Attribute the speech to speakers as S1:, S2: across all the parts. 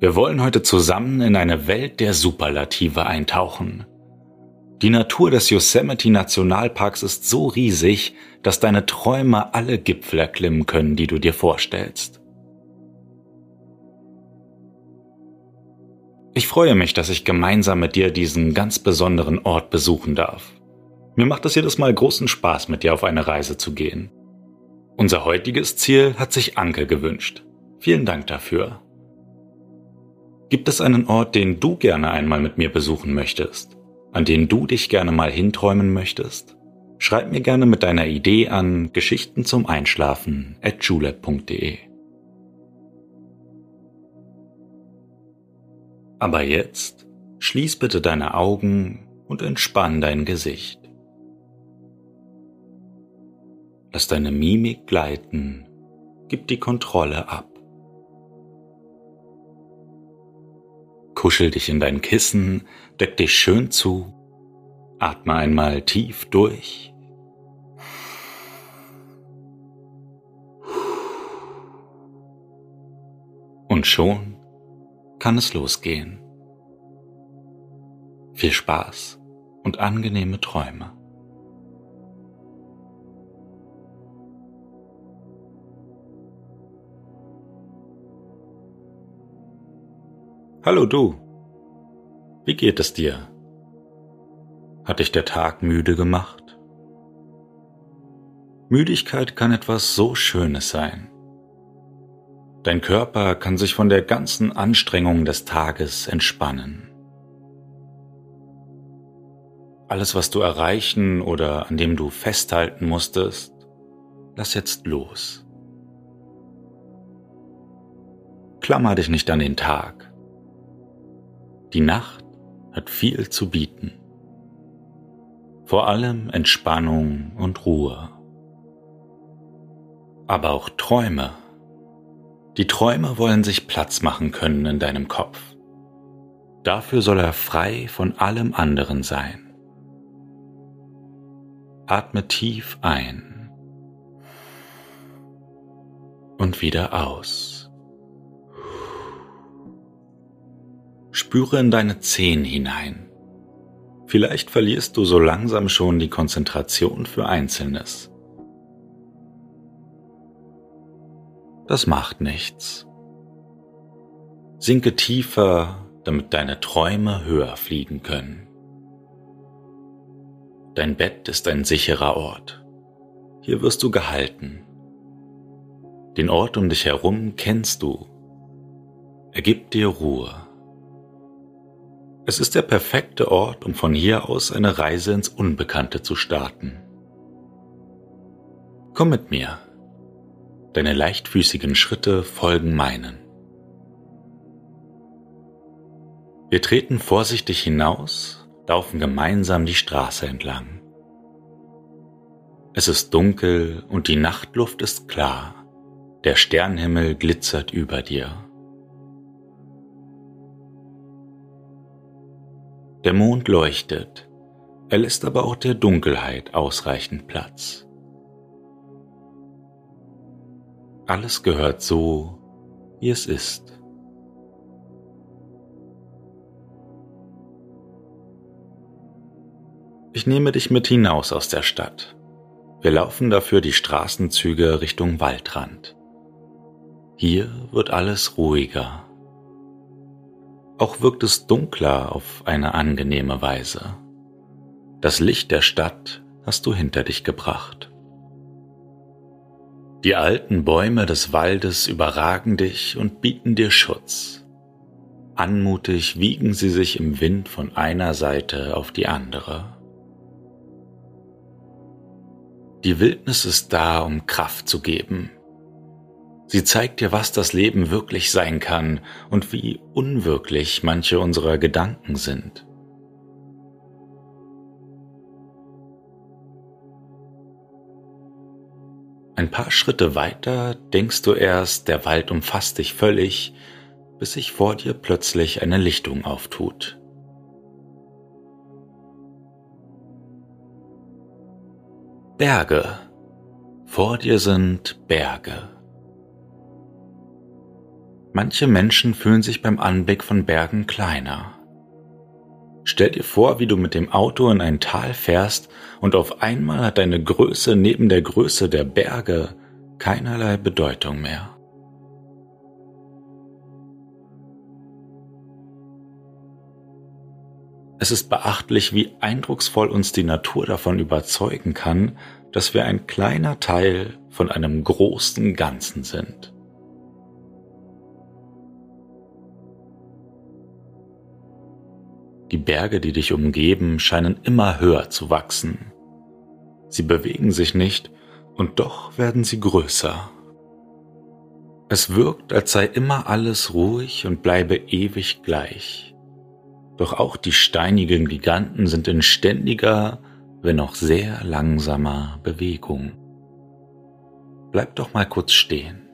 S1: Wir wollen heute zusammen in eine Welt der Superlative eintauchen. Die Natur des Yosemite Nationalparks ist so riesig, dass deine Träume alle Gipfel erklimmen können, die du dir vorstellst. Ich freue mich, dass ich gemeinsam mit dir diesen ganz besonderen Ort besuchen darf. Mir macht es jedes Mal großen Spaß, mit dir auf eine Reise zu gehen. Unser heutiges Ziel hat sich Anke gewünscht. Vielen Dank dafür. Gibt es einen Ort, den du gerne einmal mit mir besuchen möchtest? An den du dich gerne mal hinträumen möchtest? Schreib mir gerne mit deiner Idee an Geschichten zum Einschlafen at julep.de. Aber jetzt schließ bitte deine Augen und entspann dein Gesicht. Lass deine Mimik gleiten, gib die Kontrolle ab. Kuschel dich in dein Kissen, deck dich schön zu, atme einmal tief durch. Und schon kann es losgehen. Viel Spaß und angenehme Träume. Hallo du. Wie geht es dir? Hat dich der Tag müde gemacht? Müdigkeit kann etwas so Schönes sein. Dein Körper kann sich von der ganzen Anstrengung des Tages entspannen. Alles, was du erreichen oder an dem du festhalten musstest, lass jetzt los. Klammer dich nicht an den Tag. Die Nacht hat viel zu bieten. Vor allem Entspannung und Ruhe. Aber auch Träume. Die Träume wollen sich Platz machen können in deinem Kopf. Dafür soll er frei von allem anderen sein. Atme tief ein und wieder aus. Spüre in deine Zehen hinein. Vielleicht verlierst du so langsam schon die Konzentration für Einzelnes. Das macht nichts. Sinke tiefer, damit deine Träume höher fliegen können. Dein Bett ist ein sicherer Ort. Hier wirst du gehalten. Den Ort um dich herum kennst du. Er gibt dir Ruhe. Es ist der perfekte Ort, um von hier aus eine Reise ins Unbekannte zu starten. Komm mit mir. Deine leichtfüßigen Schritte folgen meinen. Wir treten vorsichtig hinaus, laufen gemeinsam die Straße entlang. Es ist dunkel und die Nachtluft ist klar. Der Sternhimmel glitzert über dir. Der Mond leuchtet, er lässt aber auch der Dunkelheit ausreichend Platz. Alles gehört so, wie es ist. Ich nehme dich mit hinaus aus der Stadt. Wir laufen dafür die Straßenzüge Richtung Waldrand. Hier wird alles ruhiger auch wirkt es dunkler auf eine angenehme Weise. Das Licht der Stadt hast du hinter dich gebracht. Die alten Bäume des Waldes überragen dich und bieten dir Schutz. Anmutig wiegen sie sich im Wind von einer Seite auf die andere. Die Wildnis ist da, um Kraft zu geben. Sie zeigt dir, was das Leben wirklich sein kann und wie unwirklich manche unserer Gedanken sind. Ein paar Schritte weiter denkst du erst, der Wald umfasst dich völlig, bis sich vor dir plötzlich eine Lichtung auftut. Berge. Vor dir sind Berge. Manche Menschen fühlen sich beim Anblick von Bergen kleiner. Stell dir vor, wie du mit dem Auto in ein Tal fährst und auf einmal hat deine Größe neben der Größe der Berge keinerlei Bedeutung mehr. Es ist beachtlich, wie eindrucksvoll uns die Natur davon überzeugen kann, dass wir ein kleiner Teil von einem großen Ganzen sind. Die Berge, die dich umgeben, scheinen immer höher zu wachsen. Sie bewegen sich nicht und doch werden sie größer. Es wirkt, als sei immer alles ruhig und bleibe ewig gleich. Doch auch die steinigen Giganten sind in ständiger, wenn auch sehr langsamer Bewegung. Bleib doch mal kurz stehen.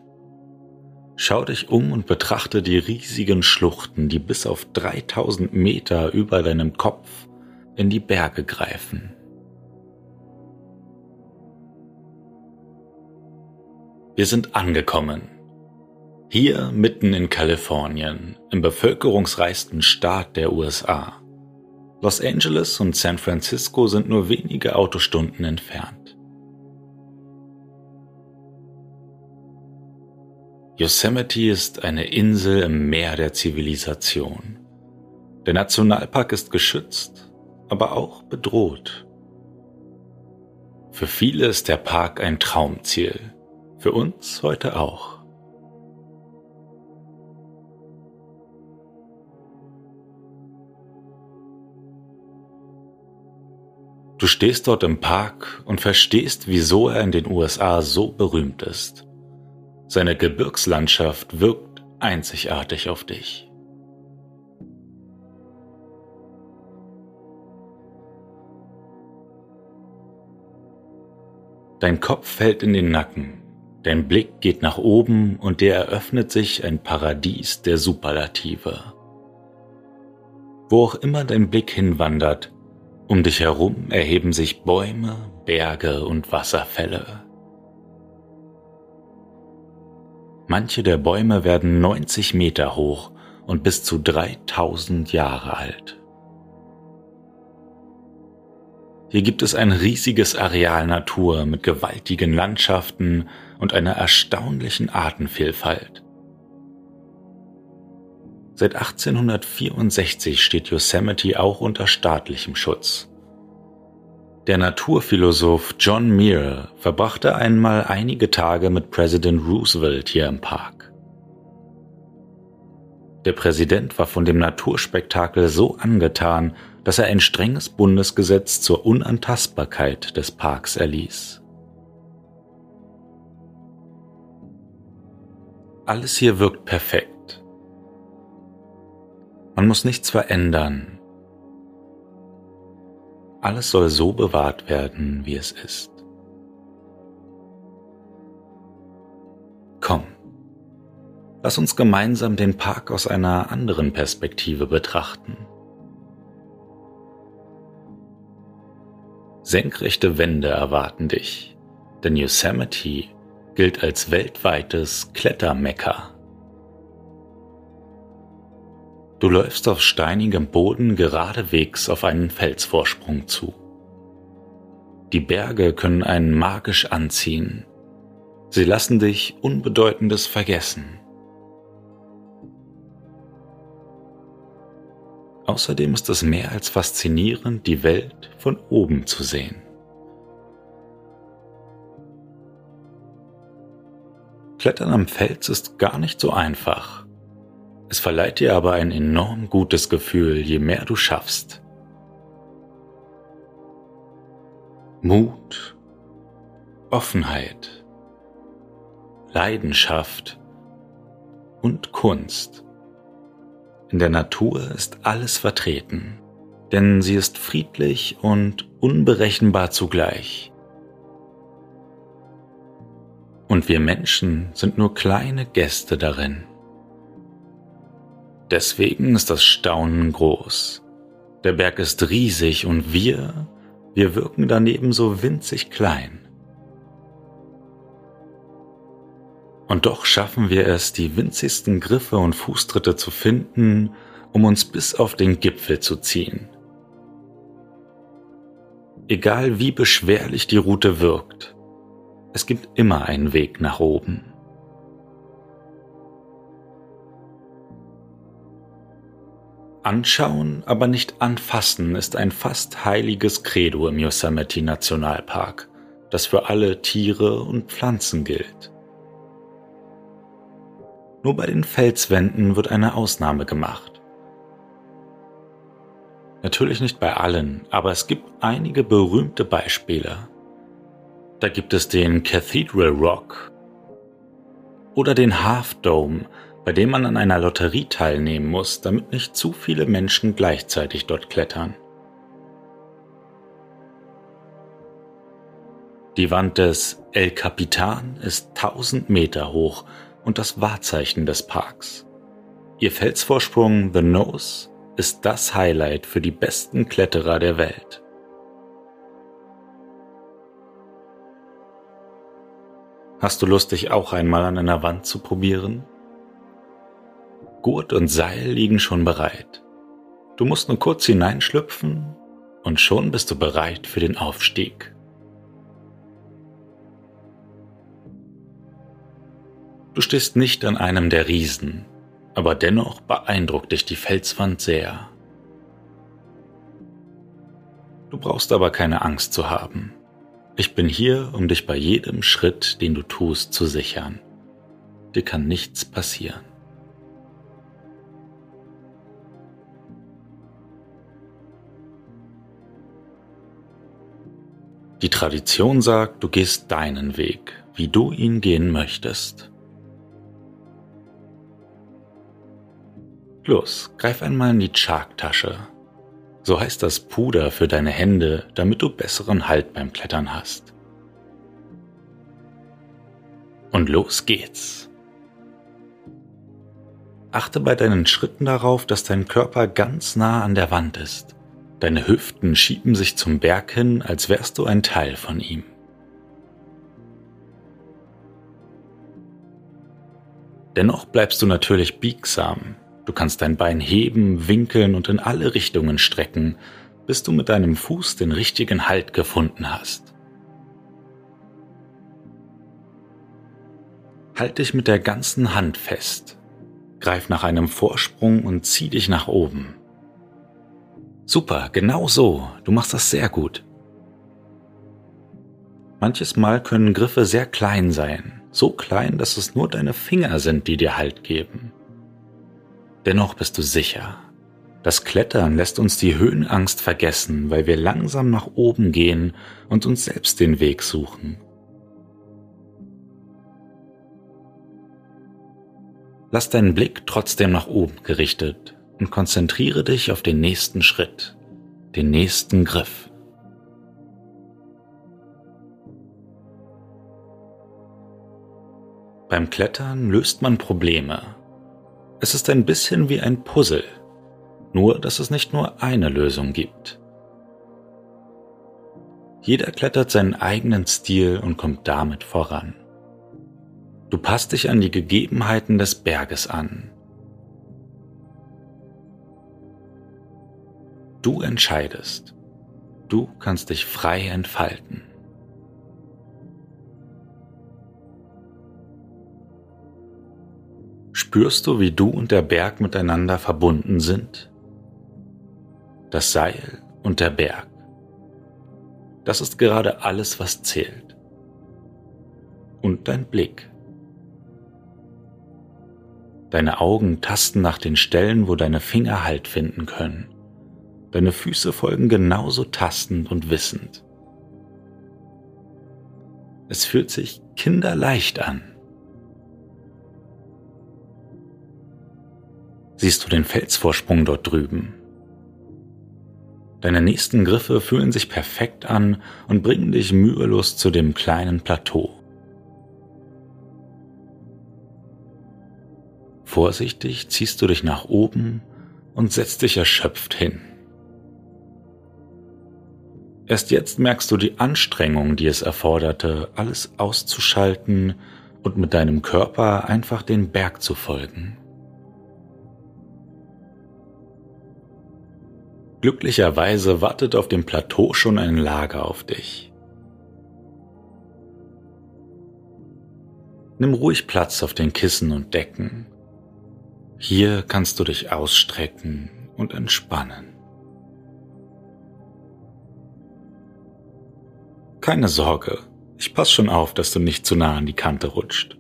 S1: Schau dich um und betrachte die riesigen Schluchten, die bis auf 3000 Meter über deinem Kopf in die Berge greifen. Wir sind angekommen. Hier mitten in Kalifornien, im bevölkerungsreichsten Staat der USA. Los Angeles und San Francisco sind nur wenige Autostunden entfernt. Yosemite ist eine Insel im Meer der Zivilisation. Der Nationalpark ist geschützt, aber auch bedroht. Für viele ist der Park ein Traumziel, für uns heute auch. Du stehst dort im Park und verstehst, wieso er in den USA so berühmt ist. Seine Gebirgslandschaft wirkt einzigartig auf dich. Dein Kopf fällt in den Nacken, dein Blick geht nach oben und dir eröffnet sich ein Paradies der Superlative. Wo auch immer dein Blick hinwandert, um dich herum erheben sich Bäume, Berge und Wasserfälle. Manche der Bäume werden 90 Meter hoch und bis zu 3000 Jahre alt. Hier gibt es ein riesiges Areal Natur mit gewaltigen Landschaften und einer erstaunlichen Artenvielfalt. Seit 1864 steht Yosemite auch unter staatlichem Schutz. Der Naturphilosoph John Muir verbrachte einmal einige Tage mit Präsident Roosevelt hier im Park. Der Präsident war von dem Naturspektakel so angetan, dass er ein strenges Bundesgesetz zur Unantastbarkeit des Parks erließ. Alles hier wirkt perfekt. Man muss nichts verändern, alles soll so bewahrt werden, wie es ist. Komm, lass uns gemeinsam den Park aus einer anderen Perspektive betrachten. Senkrechte Wände erwarten dich, denn Yosemite gilt als weltweites Klettermecker. Du läufst auf steinigem Boden geradewegs auf einen Felsvorsprung zu. Die Berge können einen magisch anziehen. Sie lassen dich Unbedeutendes vergessen. Außerdem ist es mehr als faszinierend, die Welt von oben zu sehen. Klettern am Fels ist gar nicht so einfach. Es verleiht dir aber ein enorm gutes Gefühl, je mehr du schaffst. Mut, Offenheit, Leidenschaft und Kunst. In der Natur ist alles vertreten, denn sie ist friedlich und unberechenbar zugleich. Und wir Menschen sind nur kleine Gäste darin. Deswegen ist das Staunen groß. Der Berg ist riesig und wir, wir wirken daneben so winzig klein. Und doch schaffen wir es, die winzigsten Griffe und Fußtritte zu finden, um uns bis auf den Gipfel zu ziehen. Egal wie beschwerlich die Route wirkt, es gibt immer einen Weg nach oben. Anschauen, aber nicht anfassen ist ein fast heiliges Credo im Yosemite Nationalpark, das für alle Tiere und Pflanzen gilt. Nur bei den Felswänden wird eine Ausnahme gemacht. Natürlich nicht bei allen, aber es gibt einige berühmte Beispiele. Da gibt es den Cathedral Rock oder den Half Dome, bei dem man an einer Lotterie teilnehmen muss, damit nicht zu viele Menschen gleichzeitig dort klettern. Die Wand des El Capitan ist 1000 Meter hoch und das Wahrzeichen des Parks. Ihr Felsvorsprung The Nose ist das Highlight für die besten Kletterer der Welt. Hast du Lust, dich auch einmal an einer Wand zu probieren? Gurt und Seil liegen schon bereit. Du musst nur kurz hineinschlüpfen und schon bist du bereit für den Aufstieg. Du stehst nicht an einem der Riesen, aber dennoch beeindruckt dich die Felswand sehr. Du brauchst aber keine Angst zu haben. Ich bin hier, um dich bei jedem Schritt, den du tust, zu sichern. Dir kann nichts passieren. Die Tradition sagt, du gehst deinen Weg, wie du ihn gehen möchtest. Los, greif einmal in die Chark-Tasche. So heißt das Puder für deine Hände, damit du besseren Halt beim Klettern hast. Und los geht's. Achte bei deinen Schritten darauf, dass dein Körper ganz nah an der Wand ist. Deine Hüften schieben sich zum Berg hin, als wärst du ein Teil von ihm. Dennoch bleibst du natürlich biegsam. Du kannst dein Bein heben, winkeln und in alle Richtungen strecken, bis du mit deinem Fuß den richtigen Halt gefunden hast. Halt dich mit der ganzen Hand fest. Greif nach einem Vorsprung und zieh dich nach oben. Super, genau so. Du machst das sehr gut. Manches Mal können Griffe sehr klein sein, so klein, dass es nur deine Finger sind, die dir Halt geben. Dennoch bist du sicher. Das Klettern lässt uns die Höhenangst vergessen, weil wir langsam nach oben gehen und uns selbst den Weg suchen. Lass deinen Blick trotzdem nach oben gerichtet und konzentriere dich auf den nächsten Schritt, den nächsten Griff. Beim Klettern löst man Probleme. Es ist ein bisschen wie ein Puzzle, nur dass es nicht nur eine Lösung gibt. Jeder klettert seinen eigenen Stil und kommt damit voran. Du passt dich an die Gegebenheiten des Berges an Du entscheidest. Du kannst dich frei entfalten. Spürst du, wie du und der Berg miteinander verbunden sind? Das Seil und der Berg. Das ist gerade alles, was zählt. Und dein Blick. Deine Augen tasten nach den Stellen, wo deine Finger Halt finden können. Deine Füße folgen genauso tastend und wissend. Es fühlt sich kinderleicht an. Siehst du den Felsvorsprung dort drüben? Deine nächsten Griffe fühlen sich perfekt an und bringen dich mühelos zu dem kleinen Plateau. Vorsichtig ziehst du dich nach oben und setzt dich erschöpft hin. Erst jetzt merkst du die Anstrengung, die es erforderte, alles auszuschalten und mit deinem Körper einfach den Berg zu folgen. Glücklicherweise wartet auf dem Plateau schon ein Lager auf dich. Nimm ruhig Platz auf den Kissen und Decken. Hier kannst du dich ausstrecken und entspannen. Keine Sorge, ich pass schon auf, dass du nicht zu nah an die Kante rutscht.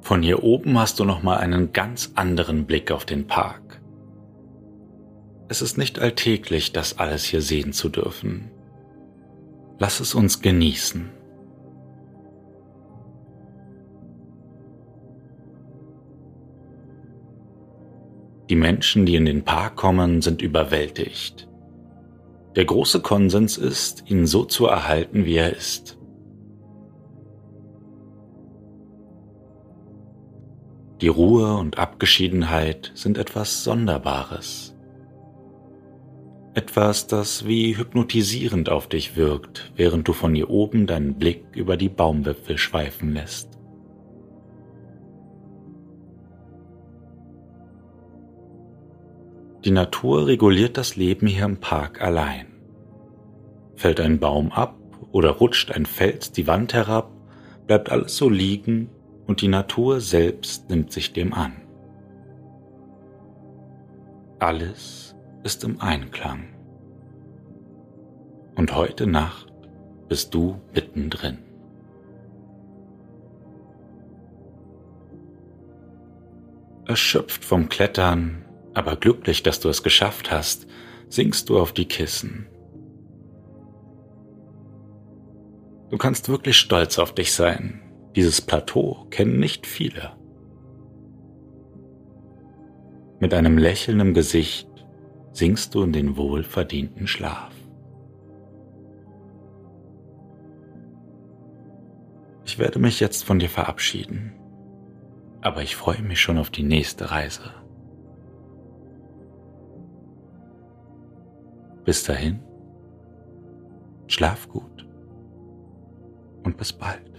S1: Von hier oben hast du nochmal einen ganz anderen Blick auf den Park. Es ist nicht alltäglich, das alles hier sehen zu dürfen. Lass es uns genießen. Die Menschen, die in den Park kommen, sind überwältigt. Der große Konsens ist, ihn so zu erhalten, wie er ist. Die Ruhe und Abgeschiedenheit sind etwas Sonderbares. Etwas, das wie hypnotisierend auf dich wirkt, während du von hier oben deinen Blick über die Baumwipfel schweifen lässt. Die Natur reguliert das Leben hier im Park allein. Fällt ein Baum ab oder rutscht ein Fels die Wand herab, bleibt alles so liegen und die Natur selbst nimmt sich dem an. Alles ist im Einklang. Und heute Nacht bist du mittendrin. Erschöpft vom Klettern, aber glücklich, dass du es geschafft hast, sinkst du auf die Kissen. Du kannst wirklich stolz auf dich sein. Dieses Plateau kennen nicht viele. Mit einem Lächeln im Gesicht sinkst du in den wohlverdienten Schlaf. Ich werde mich jetzt von dir verabschieden, aber ich freue mich schon auf die nächste Reise. Bis dahin, schlaf gut und bis bald.